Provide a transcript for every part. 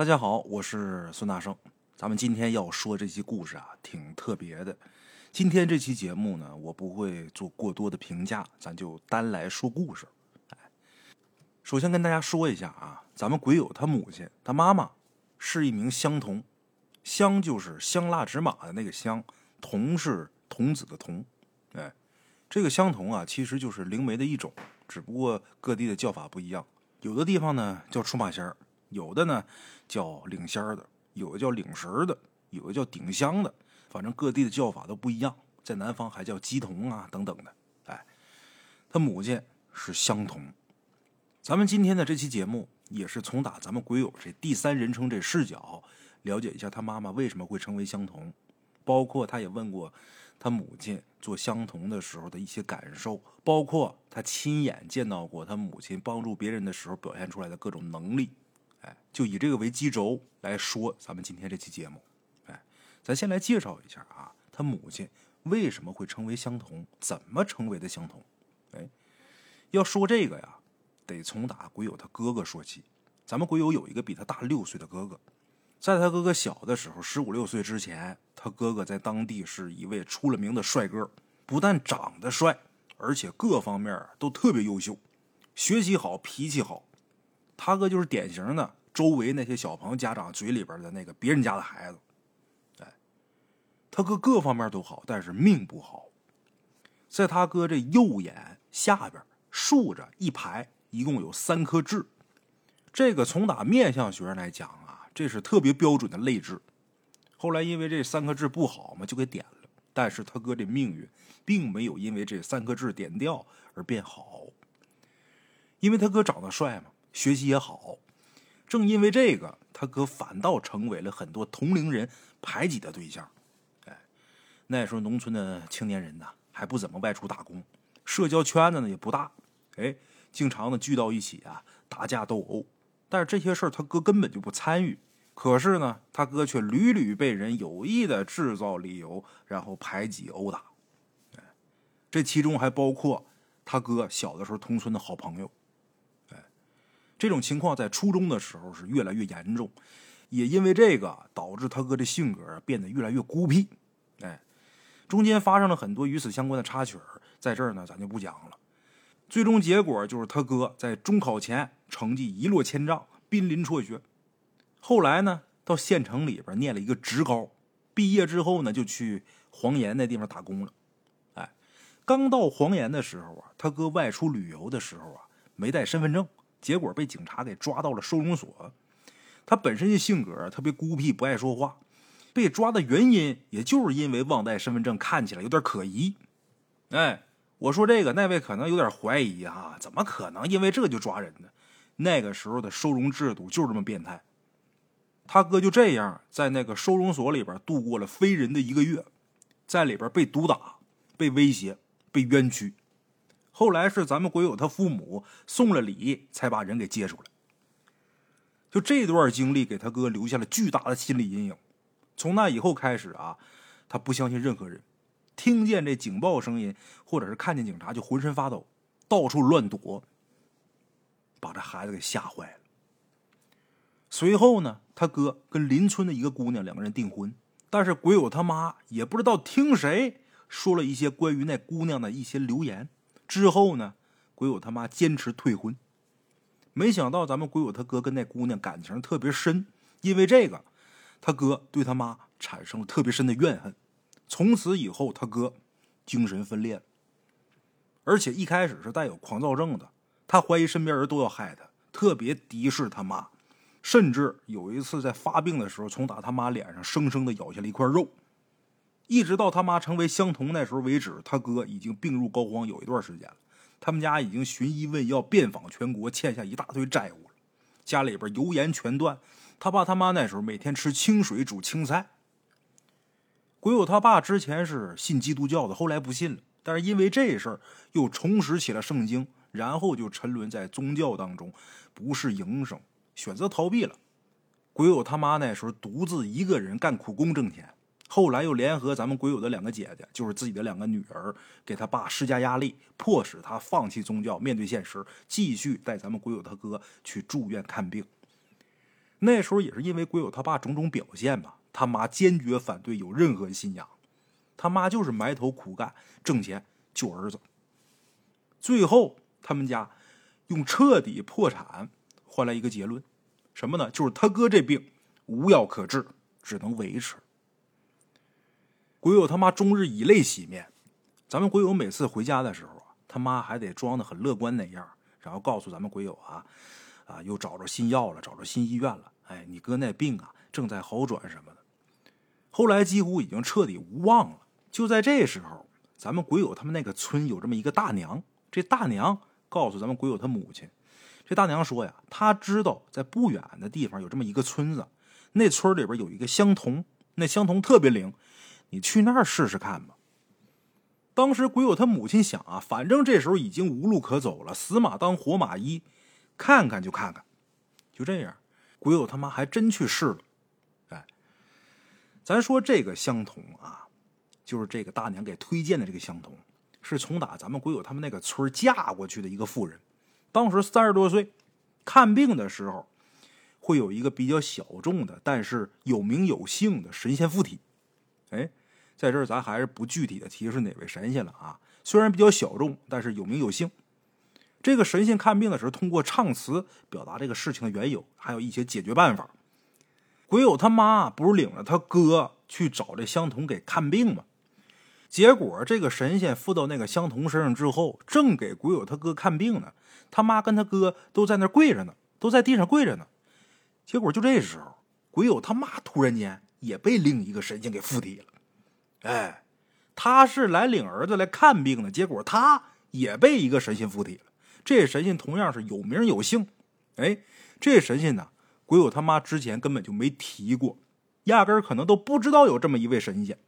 大家好，我是孙大圣。咱们今天要说这期故事啊，挺特别的。今天这期节目呢，我不会做过多的评价，咱就单来说故事。哎，首先跟大家说一下啊，咱们鬼友他母亲他妈妈是一名香童，香就是香蜡纸马的那个香，童是童子的童。哎，这个香童啊，其实就是灵媒的一种，只不过各地的叫法不一样。有的地方呢叫出马仙儿，有的呢叫领仙儿的。有的叫领神儿的，有的叫顶香的，反正各地的叫法都不一样。在南方还叫鸡童啊，等等的。哎，他母亲是香童。咱们今天的这期节目也是从打咱们鬼友这第三人称这视角，了解一下他妈妈为什么会成为香童，包括他也问过他母亲做香童的时候的一些感受，包括他亲眼见到过他母亲帮助别人的时候表现出来的各种能力。哎，就以这个为基轴来说，咱们今天这期节目，哎，咱先来介绍一下啊，他母亲为什么会成为相同，怎么成为的相同？哎，要说这个呀，得从打鬼友他哥哥说起。咱们鬼友有一个比他大六岁的哥哥，在他哥哥小的时候，十五六岁之前，他哥哥在当地是一位出了名的帅哥，不但长得帅，而且各方面都特别优秀，学习好，脾气好。他哥就是典型的周围那些小朋友家长嘴里边的那个别人家的孩子，哎，他哥各方面都好，但是命不好。在他哥这右眼下边竖着一排，一共有三颗痣。这个从打面相学上来讲啊，这是特别标准的泪痣。后来因为这三颗痣不好嘛，就给点了。但是他哥这命运并没有因为这三颗痣点掉而变好，因为他哥长得帅嘛。学习也好，正因为这个，他哥反倒成为了很多同龄人排挤的对象。哎，那时候农村的青年人呢，还不怎么外出打工，社交圈子呢也不大。哎，经常呢聚到一起啊，打架斗殴。但是这些事儿他哥根本就不参与。可是呢，他哥却屡屡被人有意的制造理由，然后排挤殴打。哎，这其中还包括他哥小的时候同村的好朋友。这种情况在初中的时候是越来越严重，也因为这个导致他哥的性格变得越来越孤僻。哎，中间发生了很多与此相关的插曲在这儿呢咱就不讲了。最终结果就是他哥在中考前成绩一落千丈，濒临辍学。后来呢，到县城里边念了一个职高，毕业之后呢就去黄岩那地方打工了。哎，刚到黄岩的时候啊，他哥外出旅游的时候啊没带身份证。结果被警察给抓到了收容所。他本身的性格特别孤僻，不爱说话。被抓的原因，也就是因为忘带身份证，看起来有点可疑。哎，我说这个，那位可能有点怀疑啊，怎么可能因为这就抓人呢？那个时候的收容制度就是这么变态。他哥就这样在那个收容所里边度过了非人的一个月，在里边被毒打、被威胁、被冤屈。后来是咱们鬼友他父母送了礼，才把人给接出来。就这段经历给他哥留下了巨大的心理阴影。从那以后开始啊，他不相信任何人，听见这警报声音或者是看见警察就浑身发抖，到处乱躲，把这孩子给吓坏了。随后呢，他哥跟邻村的一个姑娘两个人订婚，但是鬼友他妈也不知道听谁说了一些关于那姑娘的一些流言。之后呢，鬼友他妈坚持退婚，没想到咱们鬼友他哥跟那姑娘感情特别深，因为这个，他哥对他妈产生了特别深的怨恨。从此以后，他哥精神分裂，而且一开始是带有狂躁症的，他怀疑身边人都要害他，特别敌视他妈，甚至有一次在发病的时候，从打他妈脸上生生的咬下了一块肉。一直到他妈成为相同那时候为止，他哥已经病入膏肓有一段时间了。他们家已经寻医问药，遍访全国，欠下一大堆债务了。家里边油盐全断。他爸他妈那时候每天吃清水煮青菜。鬼友他爸之前是信基督教的，后来不信了，但是因为这事儿又重拾起了圣经，然后就沉沦在宗教当中，不是营生，选择逃避了。鬼友他妈那时候独自一个人干苦工挣钱。后来又联合咱们鬼友的两个姐姐，就是自己的两个女儿，给他爸施加压力，迫使他放弃宗教，面对现实，继续带咱们鬼友他哥去住院看病。那时候也是因为鬼友他爸种种表现吧，他妈坚决反对有任何信仰，他妈就是埋头苦干挣钱救儿子。最后他们家用彻底破产换来一个结论，什么呢？就是他哥这病无药可治，只能维持。鬼友他妈终日以泪洗面，咱们鬼友每次回家的时候啊，他妈还得装的很乐观那样，然后告诉咱们鬼友啊，啊又找着新药了，找着新医院了，哎，你哥那病啊正在好转什么的。后来几乎已经彻底无望了。就在这时候，咱们鬼友他们那个村有这么一个大娘，这大娘告诉咱们鬼友他母亲，这大娘说呀，她知道在不远的地方有这么一个村子，那村里边有一个香童，那香童特别灵。你去那儿试试看吧。当时鬼友他母亲想啊，反正这时候已经无路可走了，死马当活马医，看看就看看。就这样，鬼友他妈还真去试了。哎，咱说这个相同啊，就是这个大娘给推荐的这个相同，是从打咱们鬼友他们那个村嫁过去的一个妇人，当时三十多岁，看病的时候会有一个比较小众的，但是有名有姓的神仙附体。哎。在这儿，咱还是不具体的提是哪位神仙了啊。虽然比较小众，但是有名有姓。这个神仙看病的时候，通过唱词表达这个事情的缘由，还有一些解决办法。鬼友他妈不是领着他哥去找这香童给看病吗？结果这个神仙附到那个香童身上之后，正给鬼友他哥看病呢，他妈跟他哥都在那跪着呢，都在地上跪着呢。结果就这时候，鬼友他妈突然间也被另一个神仙给附体了。哎，他是来领儿子来看病的，结果他也被一个神仙附体了。这神仙同样是有名有姓。哎，这神仙呢，鬼友他妈之前根本就没提过，压根儿可能都不知道有这么一位神仙。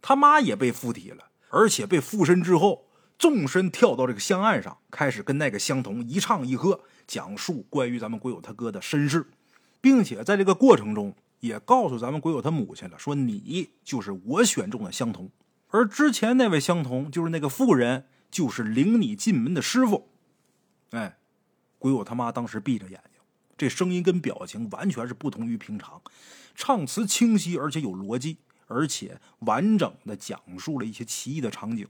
他妈也被附体了，而且被附身之后，纵身跳到这个香案上，开始跟那个香童一唱一和，讲述关于咱们鬼友他哥的身世，并且在这个过程中。也告诉咱们鬼友他母亲了，说你就是我选中的相同，而之前那位相同就是那个妇人，就是领你进门的师傅。哎，鬼友他妈当时闭着眼睛，这声音跟表情完全是不同于平常，唱词清晰而且有逻辑，而且完整的讲述了一些奇异的场景。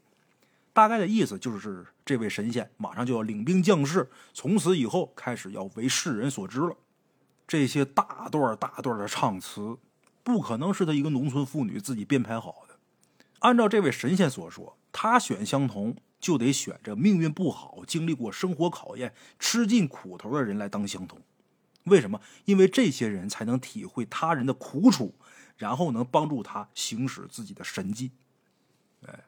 大概的意思就是，这位神仙马上就要领兵将士，从此以后开始要为世人所知了。这些大段大段的唱词，不可能是他一个农村妇女自己编排好的。按照这位神仙所说，他选相同就得选着命运不好、经历过生活考验、吃尽苦头的人来当相同。为什么？因为这些人才能体会他人的苦楚，然后能帮助他行使自己的神迹。哎，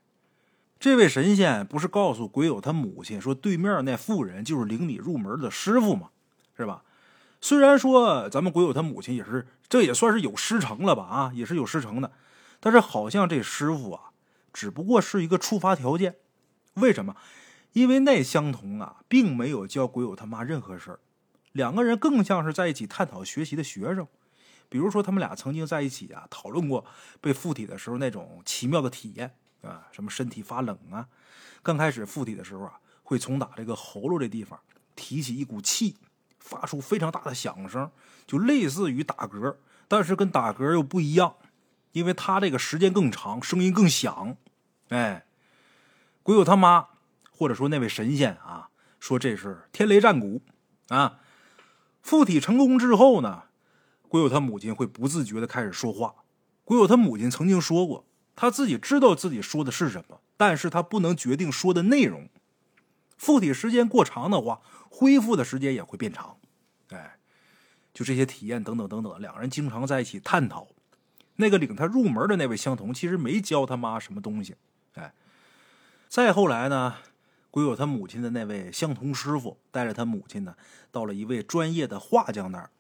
这位神仙不是告诉鬼友他母亲说，对面那妇人就是领你入门的师傅吗？是吧？虽然说咱们鬼友他母亲也是，这也算是有师承了吧？啊，也是有师承的，但是好像这师傅啊，只不过是一个触发条件。为什么？因为那相同啊，并没有教鬼友他妈任何事儿，两个人更像是在一起探讨学习的学生。比如说，他们俩曾经在一起啊，讨论过被附体的时候那种奇妙的体验啊，什么身体发冷啊，刚开始附体的时候啊，会从打这个喉咙这地方提起一股气。发出非常大的响声，就类似于打嗝，但是跟打嗝又不一样，因为他这个时间更长，声音更响。哎，鬼友他妈或者说那位神仙啊，说这是天雷战鼓啊。附体成功之后呢，鬼友他母亲会不自觉的开始说话。鬼友他母亲曾经说过，他自己知道自己说的是什么，但是他不能决定说的内容。附体时间过长的话。恢复的时间也会变长，哎，就这些体验等等等等，两人经常在一起探讨。那个领他入门的那位相同，其实没教他妈什么东西，哎。再后来呢，鬼友他母亲的那位相同师傅带着他母亲呢，到了一位专业的画匠那儿，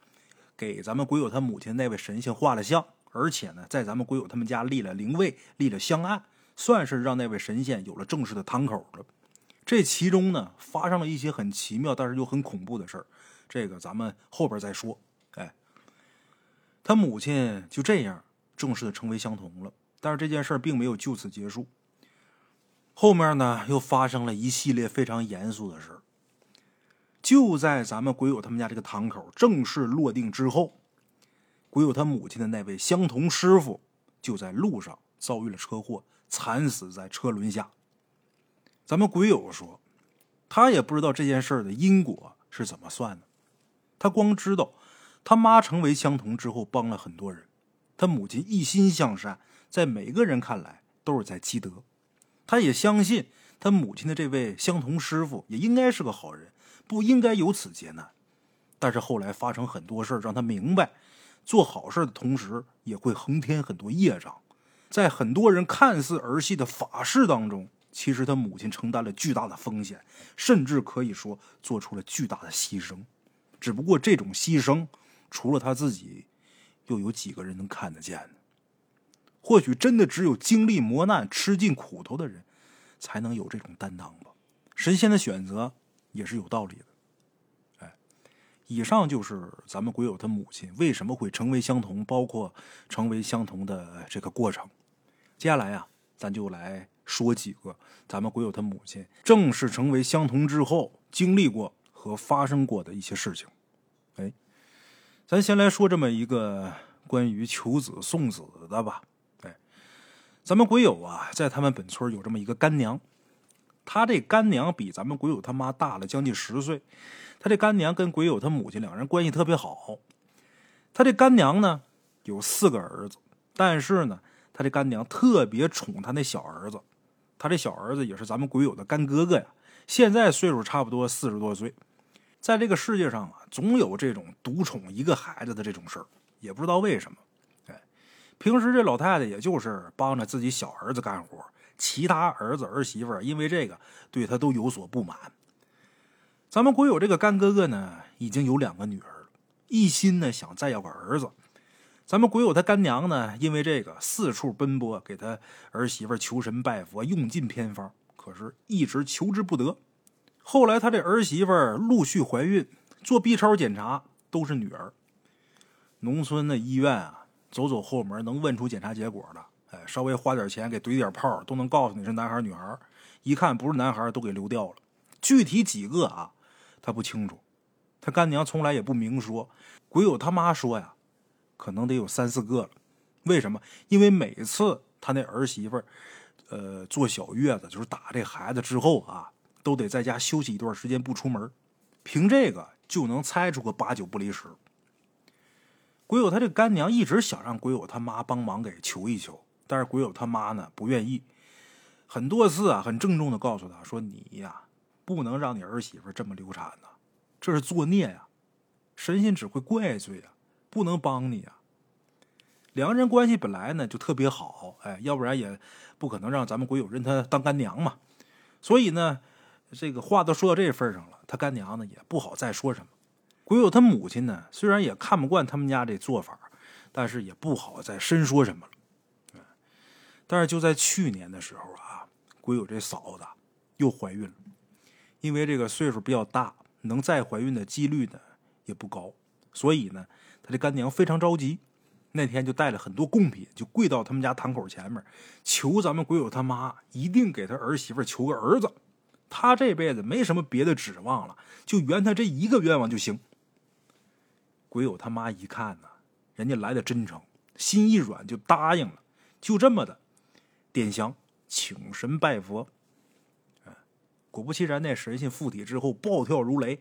给咱们鬼友他母亲那位神仙画了像，而且呢，在咱们鬼友他们家立了灵位，立了香案，算是让那位神仙有了正式的堂口了。这其中呢，发生了一些很奇妙，但是又很恐怖的事儿。这个咱们后边再说。哎，他母亲就这样正式的成为相同了。但是这件事儿并没有就此结束。后面呢，又发生了一系列非常严肃的事儿。就在咱们鬼友他们家这个堂口正式落定之后，鬼友他母亲的那位相同师傅就在路上遭遇了车祸，惨死在车轮下。咱们鬼友说，他也不知道这件事的因果是怎么算的，他光知道他妈成为相同之后帮了很多人，他母亲一心向善，在每个人看来都是在积德。他也相信他母亲的这位相同师傅也应该是个好人，不应该有此劫难。但是后来发生很多事让他明白，做好事的同时也会横添很多业障。在很多人看似儿戏的法事当中。其实他母亲承担了巨大的风险，甚至可以说做出了巨大的牺牲。只不过这种牺牲，除了他自己，又有几个人能看得见呢？或许真的只有经历磨难、吃尽苦头的人，才能有这种担当吧。神仙的选择也是有道理的。哎，以上就是咱们鬼友他母亲为什么会成为相同，包括成为相同的这个过程。接下来呀，咱就来。说几个咱们鬼友他母亲正式成为相同之后经历过和发生过的一些事情。哎，咱先来说这么一个关于求子送子的吧。哎，咱们鬼友啊，在他们本村有这么一个干娘，他这干娘比咱们鬼友他妈大了将近十岁。他这干娘跟鬼友他母亲两人关系特别好。他这干娘呢有四个儿子，但是呢，他这干娘特别宠他那小儿子。他这小儿子也是咱们鬼友的干哥哥呀，现在岁数差不多四十多岁。在这个世界上啊，总有这种独宠一个孩子的这种事儿，也不知道为什么。哎，平时这老太太也就是帮着自己小儿子干活，其他儿子儿媳妇因为这个对他都有所不满。咱们鬼友这个干哥哥呢，已经有两个女儿了，一心呢想再要个儿子。咱们鬼友他干娘呢，因为这个四处奔波，给他儿媳妇求神拜佛，用尽偏方，可是一直求之不得。后来他这儿媳妇陆续怀孕，做 B 超检查都是女儿。农村的医院啊，走走后门能问出检查结果的，哎，稍微花点钱给怼点炮，都能告诉你是男孩女孩。一看不是男孩，都给流掉了。具体几个啊，他不清楚。他干娘从来也不明说。鬼友他妈说呀。可能得有三四个了，为什么？因为每次他那儿媳妇儿，呃，坐小月子，就是打这孩子之后啊，都得在家休息一段时间不出门，凭这个就能猜出个八九不离十。鬼友他这干娘一直想让鬼友他妈帮忙给求一求，但是鬼友他妈呢不愿意，很多次啊，很郑重的告诉他说：“你呀，不能让你儿媳妇这么流产呐，这是作孽呀，神仙只会怪罪呀。”不能帮你啊！两个人关系本来呢就特别好，哎，要不然也不可能让咱们鬼友认他当干娘嘛。所以呢，这个话都说到这份上了，他干娘呢也不好再说什么。鬼友他母亲呢，虽然也看不惯他们家这做法，但是也不好再深说什么了。但是就在去年的时候啊，鬼友这嫂子又怀孕了，因为这个岁数比较大，能再怀孕的几率呢也不高，所以呢。他这干娘非常着急，那天就带了很多贡品，就跪到他们家堂口前面，求咱们鬼友他妈一定给他儿媳妇求个儿子。他这辈子没什么别的指望了，就圆他这一个愿望就行。鬼友他妈一看呢，人家来的真诚，心一软就答应了，就这么的点香请神拜佛。果不其然，那神仙附体之后暴跳如雷，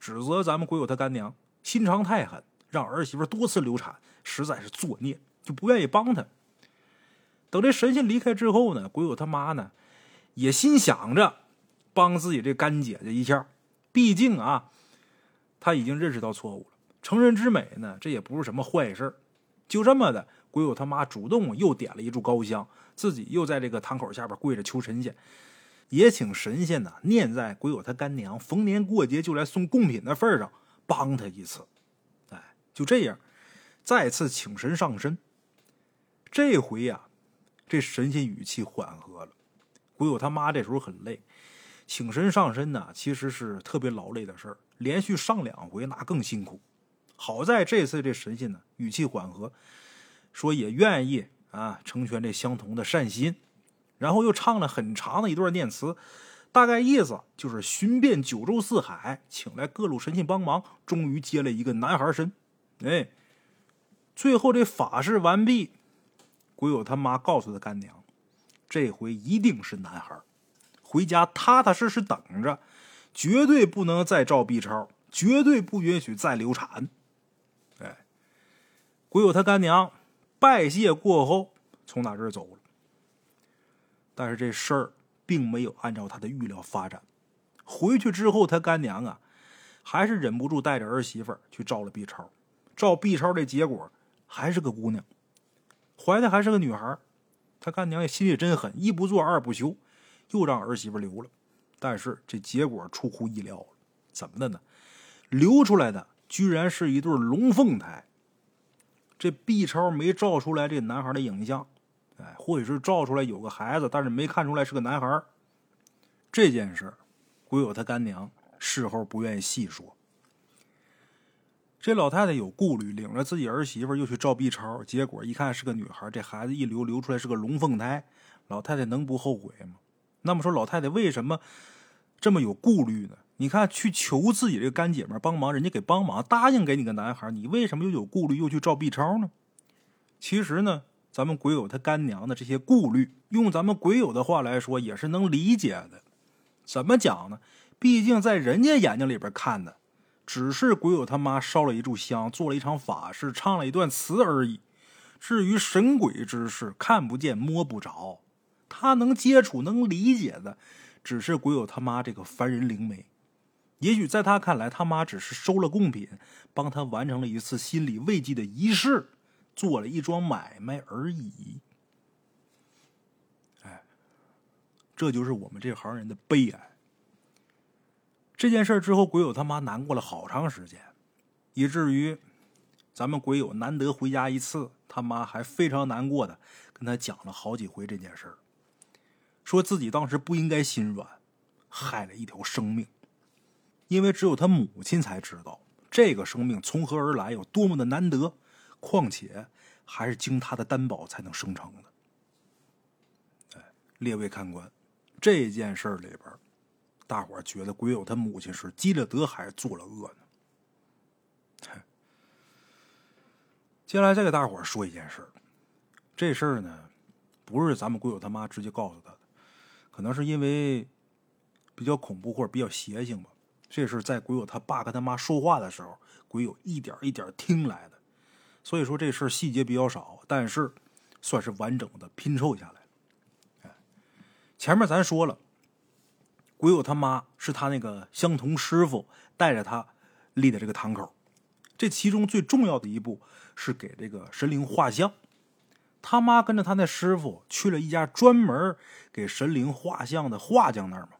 指责咱们鬼友他干娘心肠太狠。让儿媳妇多次流产，实在是作孽，就不愿意帮他。等这神仙离开之后呢，鬼友他妈呢，也心想着帮自己这干姐姐一下。毕竟啊，他已经认识到错误了，成人之美呢，这也不是什么坏事就这么的，鬼友他妈主动又点了一炷高香，自己又在这个堂口下边跪着求神仙，也请神仙呢念在鬼友他干娘逢年过节就来送贡品的份上，帮他一次。就这样，再次请神上身。这回呀，这神仙语气缓和了。鬼友他妈这时候很累，请神上身呢，其实是特别劳累的事儿，连续上两回那更辛苦。好在这次这神仙呢语气缓和，说也愿意啊成全这相同的善心，然后又唱了很长的一段念词，大概意思就是寻遍九州四海，请来各路神仙帮忙，终于接了一个男孩身。哎，最后这法事完毕，鬼友他妈告诉他干娘，这回一定是男孩，回家踏踏实实等着，绝对不能再照 B 超，绝对不允许再流产。哎，鬼友他干娘拜谢过后，从哪这儿走了。但是这事儿并没有按照他的预料发展。回去之后，他干娘啊，还是忍不住带着儿媳妇去照了 B 超。照 B 超，这结果还是个姑娘，怀的还是个女孩。他干娘也心里真狠，一不做二不休，又让儿媳妇留了。但是这结果出乎意料了，怎么的呢？流出来的居然是一对龙凤胎。这 B 超没照出来这男孩的影像。哎，或许是照出来有个孩子，但是没看出来是个男孩这件事，鬼友他干娘事后不愿意细说。这老太太有顾虑，领着自己儿媳妇又去照 B 超，结果一看是个女孩，这孩子一流流出来是个龙凤胎，老太太能不后悔吗？那么说，老太太为什么这么有顾虑呢？你看，去求自己这个干姐们帮忙，人家给帮忙，答应给你个男孩，你为什么又有顾虑，又去照 B 超呢？其实呢。咱们鬼友他干娘的这些顾虑，用咱们鬼友的话来说，也是能理解的。怎么讲呢？毕竟在人家眼睛里边看的，只是鬼友他妈烧了一炷香，做了一场法事，唱了一段词而已。至于神鬼之事，看不见摸不着，他能接触、能理解的，只是鬼友他妈这个凡人灵媒。也许在他看来，他妈只是收了贡品，帮他完成了一次心理慰藉的仪式。做了一桩买卖而已，哎，这就是我们这行人的悲哀。这件事之后，鬼友他妈难过了好长时间，以至于咱们鬼友难得回家一次，他妈还非常难过的跟他讲了好几回这件事说自己当时不应该心软，害了一条生命，因为只有他母亲才知道这个生命从何而来，有多么的难得。况且还是经他的担保才能生成的。列位看官，这件事里边，大伙觉得鬼友他母亲是积了德还是做了恶呢？接下来再给大伙说一件事这事儿呢，不是咱们鬼友他妈直接告诉他的，可能是因为比较恐怖或者比较邪性吧。这是在鬼友他爸跟他妈说话的时候，鬼友一点一点听来的。所以说这事细节比较少，但是算是完整的拼凑下来。前面咱说了，鬼友他妈是他那个相同师傅带着他立的这个堂口，这其中最重要的一步是给这个神灵画像。他妈跟着他那师傅去了一家专门给神灵画像的画匠那儿嘛，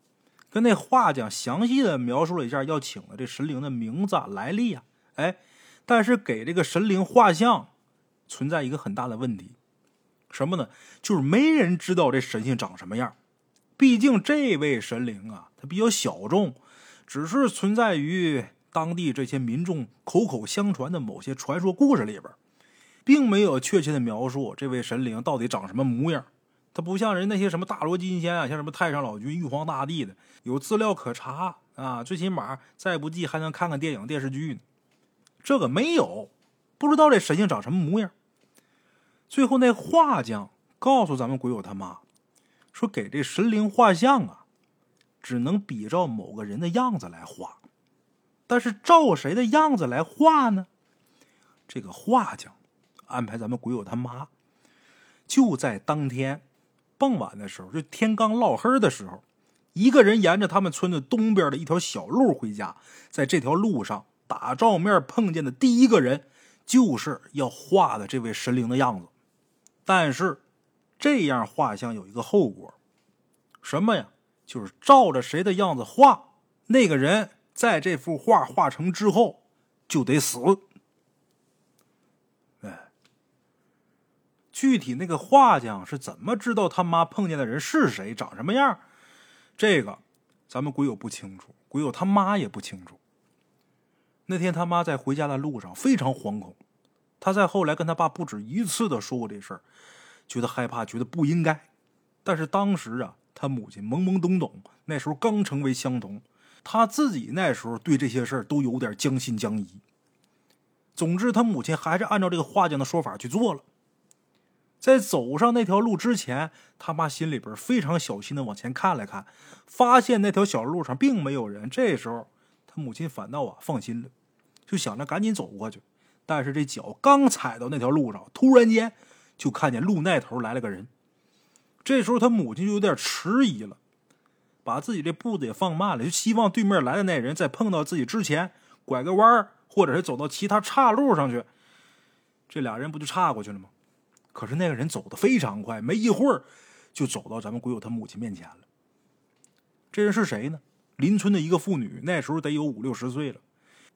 跟那画匠详细的描述了一下要请的这神灵的名字来历啊，哎。但是给这个神灵画像存在一个很大的问题，什么呢？就是没人知道这神仙长什么样。毕竟这位神灵啊，他比较小众，只是存在于当地这些民众口口相传的某些传说故事里边，并没有确切的描述这位神灵到底长什么模样。他不像人那些什么大罗金仙啊，像什么太上老君、玉皇大帝的，有资料可查啊，最起码再不济还能看看电影电视剧呢。这个没有，不知道这神仙长什么模样。最后那画匠告诉咱们鬼友他妈，说给这神灵画像啊，只能比照某个人的样子来画，但是照谁的样子来画呢？这个画匠安排咱们鬼友他妈，就在当天傍晚的时候，就天刚落黑的时候，一个人沿着他们村子东边的一条小路回家，在这条路上。打照面碰见的第一个人，就是要画的这位神灵的样子。但是，这样画像有一个后果，什么呀？就是照着谁的样子画，那个人在这幅画画成之后就得死。哎，具体那个画匠是怎么知道他妈碰见的人是谁，长什么样？这个咱们鬼友不清楚，鬼友他妈也不清楚。那天他妈在回家的路上非常惶恐，他在后来跟他爸不止一次的说过这事儿，觉得害怕，觉得不应该。但是当时啊，他母亲懵懵懂懂，那时候刚成为乡童，他自己那时候对这些事儿都有点将信将疑。总之，他母亲还是按照这个画匠的说法去做了。在走上那条路之前，他妈心里边非常小心的往前看了看，发现那条小路上并没有人。这时候，他母亲反倒啊放心了，就想着赶紧走过去。但是这脚刚踩到那条路上，突然间就看见路那头来了个人。这时候他母亲就有点迟疑了，把自己这步子也放慢了，就希望对面来的那人在碰到自己之前拐个弯儿，或者是走到其他岔路上去，这俩人不就岔过去了吗？可是那个人走的非常快，没一会儿就走到咱们鬼友他母亲面前了。这人是谁呢？邻村的一个妇女，那时候得有五六十岁了。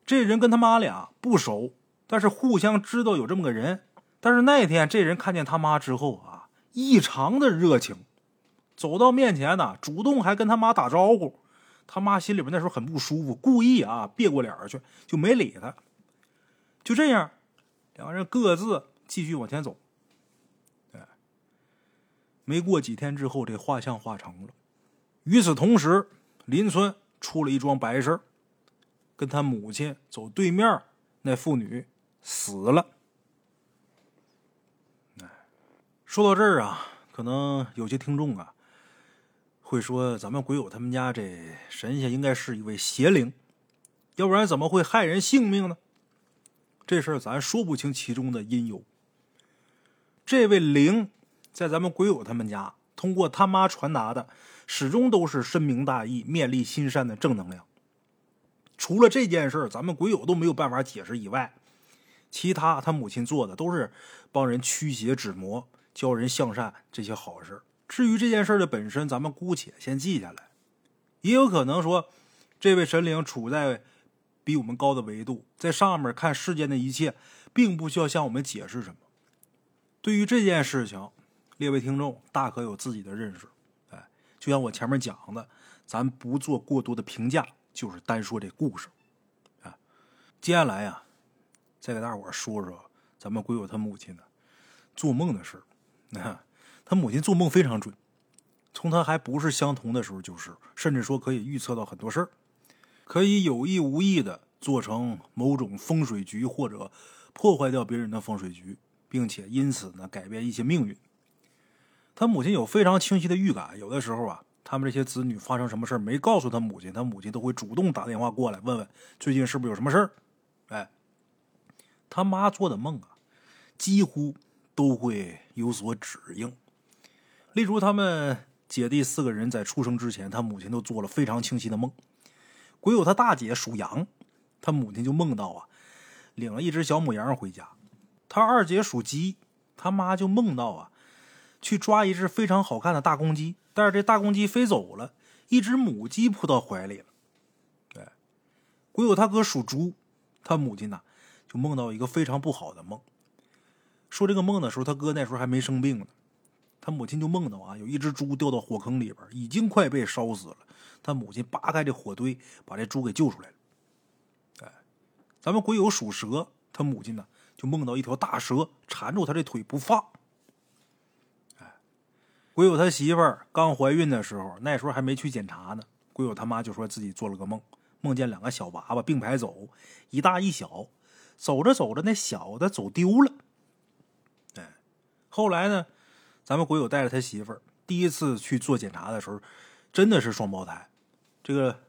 这人跟他妈俩不熟。但是互相知道有这么个人，但是那天这人看见他妈之后啊，异常的热情，走到面前呢，主动还跟他妈打招呼。他妈心里边那时候很不舒服，故意啊别过脸去，就没理他。就这样，两个人各自继续往前走。哎，没过几天之后，这画像画成了。与此同时，邻村出了一桩白事跟他母亲走对面那妇女。死了。说到这儿啊，可能有些听众啊会说，咱们鬼友他们家这神仙应该是一位邪灵，要不然怎么会害人性命呢？这事儿咱说不清其中的因由。这位灵在咱们鬼友他们家，通过他妈传达的，始终都是深明大义、面立心善的正能量。除了这件事儿，咱们鬼友都没有办法解释以外。其他他母亲做的都是帮人驱邪止魔、教人向善这些好事至于这件事的本身，咱们姑且先记下来。也有可能说，这位神灵处在比我们高的维度，在上面看世间的一切，并不需要向我们解释什么。对于这件事情，列位听众大可有自己的认识。哎，就像我前面讲的，咱不做过多的评价，就是单说这故事。啊，接下来呀。再给大伙说说咱们鬼友他母亲的做梦的事儿。他母亲做梦非常准，从他还不是相同的时候就是，甚至说可以预测到很多事儿，可以有意无意的做成某种风水局或者破坏掉别人的风水局，并且因此呢改变一些命运。他母亲有非常清晰的预感，有的时候啊，他们这些子女发生什么事没告诉他母亲，他母亲都会主动打电话过来问问最近是不是有什么事儿，哎。他妈做的梦啊，几乎都会有所指应。例如，他们姐弟四个人在出生之前，他母亲都做了非常清晰的梦。鬼友他大姐属羊，他母亲就梦到啊，领了一只小母羊回家。他二姐属鸡，他妈就梦到啊，去抓一只非常好看的大公鸡，但是这大公鸡飞走了，一只母鸡扑到怀里了。哎，鬼友他哥属猪，他母亲呢？就梦到一个非常不好的梦。说这个梦的时候，他哥那时候还没生病呢。他母亲就梦到啊，有一只猪掉到火坑里边，已经快被烧死了。他母亲扒开这火堆，把这猪给救出来了。哎，咱们鬼友属蛇，他母亲呢就梦到一条大蛇缠住他这腿不放。哎，鬼友他媳妇儿刚怀孕的时候，那时候还没去检查呢。鬼友他妈就说自己做了个梦，梦见两个小娃娃并排走，一大一小。走着走着，那小的走丢了。后来呢，咱们鬼友带着他媳妇儿第一次去做检查的时候，真的是双胞胎，这个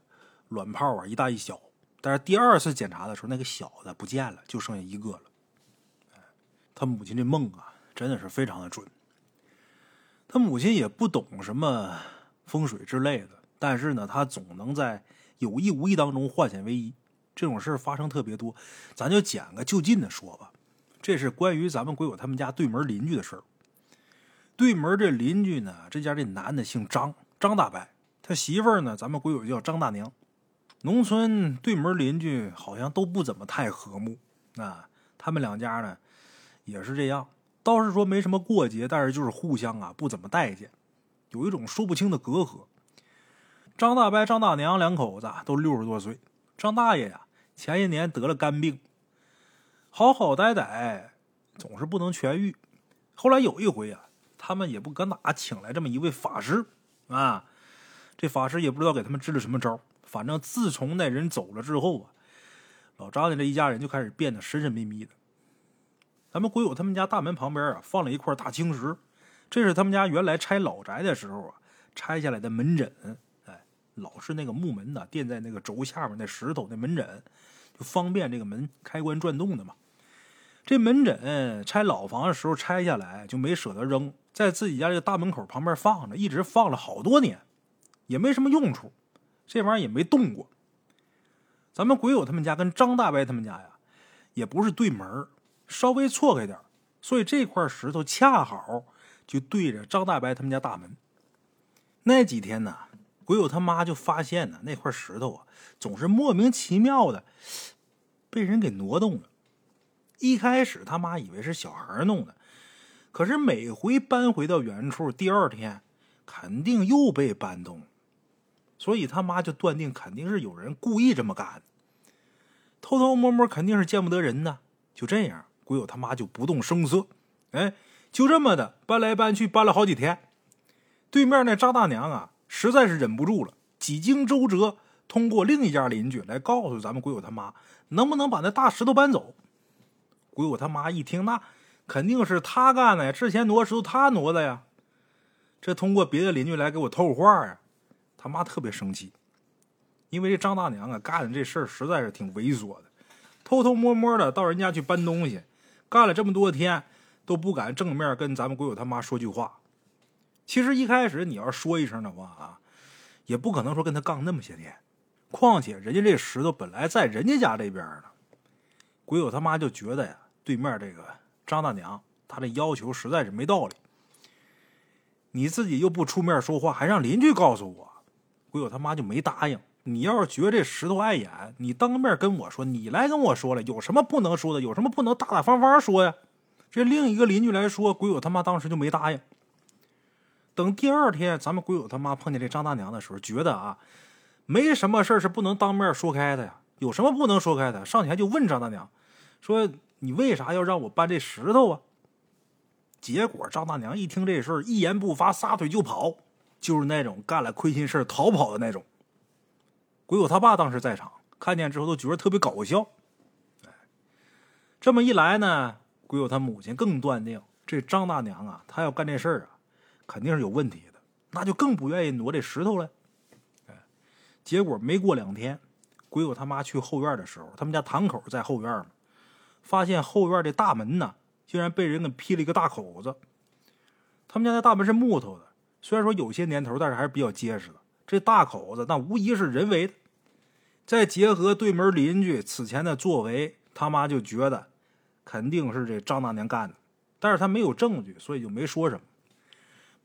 卵泡啊一大一小。但是第二次检查的时候，那个小的不见了，就剩下一个了。他母亲这梦啊，真的是非常的准。他母亲也不懂什么风水之类的，但是呢，他总能在有意无意当中化险为夷。这种事发生特别多，咱就捡个就近的说吧。这是关于咱们鬼友他们家对门邻居的事儿。对门这邻居呢，这家这男的姓张，张大伯，他媳妇儿呢，咱们鬼友叫张大娘。农村对门邻居好像都不怎么太和睦啊。他们两家呢，也是这样，倒是说没什么过节，但是就是互相啊不怎么待见，有一种说不清的隔阂。张大伯、张大娘两口子都六十多岁。张大爷呀，前些年得了肝病，好好歹歹，总是不能痊愈。后来有一回啊，他们也不搁哪请来这么一位法师啊。这法师也不知道给他们支了什么招，反正自从那人走了之后啊，老张家这一家人就开始变得神神秘秘的。咱们鬼友他们家大门旁边啊，放了一块大青石，这是他们家原来拆老宅的时候啊拆下来的门枕。哎，老是那个木门呢，垫在那个轴下面那石头那门枕，就方便这个门开关转动的嘛。这门诊拆老房的时候拆下来就没舍得扔，在自己家这大门口旁边放着，一直放了好多年，也没什么用处，这玩意儿也没动过。咱们鬼友他们家跟张大白他们家呀，也不是对门稍微错开点所以这块石头恰好就对着张大白他们家大门。那几天呢，鬼友他妈就发现呢，那块石头啊，总是莫名其妙的被人给挪动了。一开始他妈以为是小孩弄的，可是每回搬回到原处，第二天肯定又被搬动，所以他妈就断定肯定是有人故意这么干，偷偷摸摸肯定是见不得人呢。就这样，鬼友他妈就不动声色，哎，就这么的搬来搬去，搬了好几天。对面那张大娘啊，实在是忍不住了，几经周折，通过另一家邻居来告诉咱们鬼友他妈，能不能把那大石头搬走。鬼友他妈一听，那肯定是他干的呀！之前挪石头他挪的呀。这通过别的邻居来给我透话呀，他妈特别生气，因为这张大娘啊干的这事儿实在是挺猥琐的，偷偷摸摸的到人家去搬东西，干了这么多天都不敢正面跟咱们鬼友他妈说句话。其实一开始你要说一声的话啊，也不可能说跟他杠那么些天。况且人家这石头本来在人家家这边呢。鬼友他妈就觉得呀，对面这个张大娘，她这要求实在是没道理。你自己又不出面说话，还让邻居告诉我，鬼友他妈就没答应。你要是觉得这石头碍眼，你当面跟我说，你来跟我说了，有什么不能说的？有什么不能大大方方说呀？这另一个邻居来说，鬼友他妈当时就没答应。等第二天，咱们鬼友他妈碰见这张大娘的时候，觉得啊，没什么事是不能当面说开的呀。有什么不能说开的？上前就问张大娘。说你为啥要让我搬这石头啊？结果张大娘一听这事儿，一言不发，撒腿就跑，就是那种干了亏心事逃跑的那种。鬼友他爸当时在场，看见之后都觉得特别搞笑。这么一来呢，鬼友他母亲更断定这张大娘啊，她要干这事儿啊，肯定是有问题的，那就更不愿意挪这石头了。结果没过两天，鬼友他妈去后院的时候，他们家堂口在后院嘛。发现后院的大门呢，竟然被人给劈了一个大口子。他们家的大门是木头的，虽然说有些年头，但是还是比较结实的。这大口子那无疑是人为的。再结合对门邻居此前的作为，他妈就觉得肯定是这张大娘干的。但是他没有证据，所以就没说什么。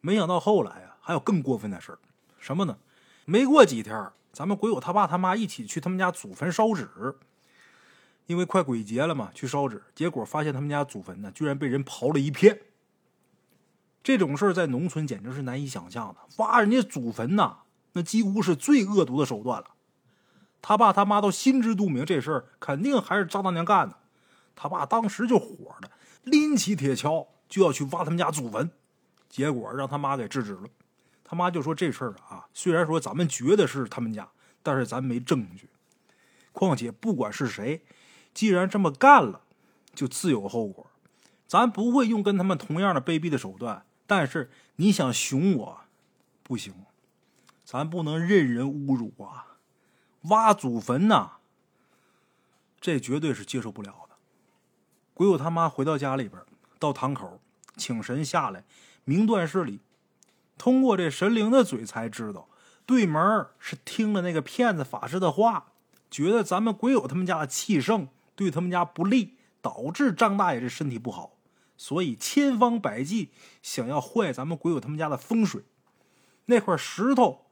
没想到后来啊，还有更过分的事，什么呢？没过几天，咱们鬼友他爸他妈一起去他们家祖坟烧纸。因为快鬼节了嘛，去烧纸，结果发现他们家祖坟呢，居然被人刨了一片。这种事儿在农村简直是难以想象的，挖人家祖坟呐，那几乎是最恶毒的手段了。他爸他妈都心知肚明，这事儿肯定还是张大娘干的。他爸当时就火了，拎起铁锹就要去挖他们家祖坟，结果让他妈给制止了。他妈就说：“这事儿啊，虽然说咱们觉得是他们家，但是咱没证据。况且不管是谁。”既然这么干了，就自有后果。咱不会用跟他们同样的卑鄙的手段，但是你想熊我，不行。咱不能任人侮辱啊！挖祖坟呐，这绝对是接受不了的。鬼友他妈回到家里边，到堂口请神下来明断事理。通过这神灵的嘴才知道，对门是听了那个骗子法师的话，觉得咱们鬼友他们家的气盛。对他们家不利，导致张大爷这身体不好，所以千方百计想要坏咱们鬼友他们家的风水。那块石头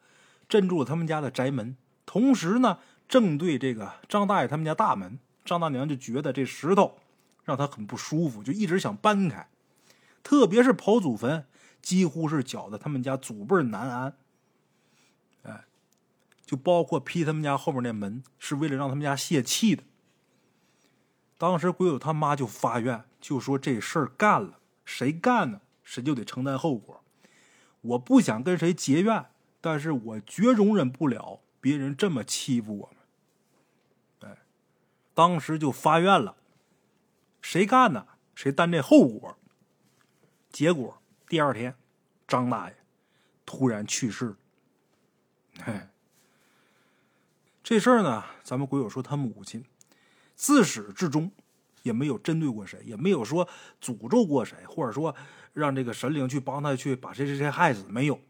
镇住了他们家的宅门，同时呢，正对这个张大爷他们家大门。张大娘就觉得这石头让她很不舒服，就一直想搬开。特别是刨祖坟，几乎是搅得他们家祖辈难安。哎，就包括劈他们家后面那门，是为了让他们家泄气的。当时鬼友他妈就发愿，就说这事儿干了，谁干呢，谁就得承担后果。我不想跟谁结怨，但是我绝容忍不了别人这么欺负我们。哎，当时就发愿了，谁干呢？谁担这后果？结果第二天，张大爷突然去世了。哎，这事儿呢，咱们鬼友说他母亲自始至终也没有针对过谁，也没有说诅咒过谁，或者说让这个神灵去帮他去把谁谁谁害死，没有。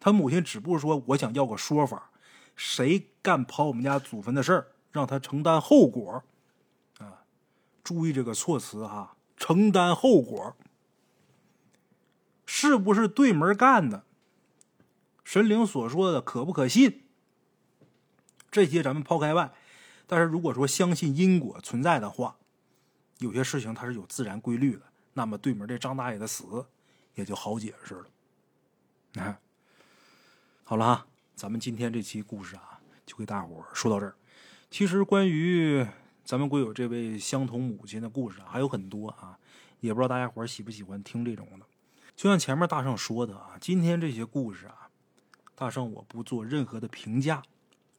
他母亲只不过说我想要个说法，谁干刨我们家祖坟的事儿，让他承担后果。啊，注意这个措辞哈，承担后果，是不是对门干的？神灵所说的可不可信？这些咱们抛开外，但是如果说相信因果存在的话，有些事情它是有自然规律的。那么对门这张大爷的死也就好解释了。啊，好了哈，咱们今天这期故事啊，就给大伙说到这儿。其实关于咱们贵友这位相同母亲的故事还有很多啊，也不知道大家伙喜不喜欢听这种的。就像前面大圣说的啊，今天这些故事啊，大圣我不做任何的评价。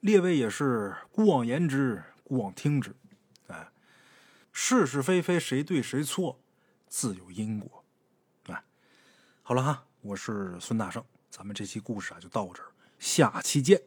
列位也是孤往言之，孤往听之，哎，是是非非，谁对谁错，自有因果，哎，好了哈，我是孙大圣，咱们这期故事啊就到这儿，下期见。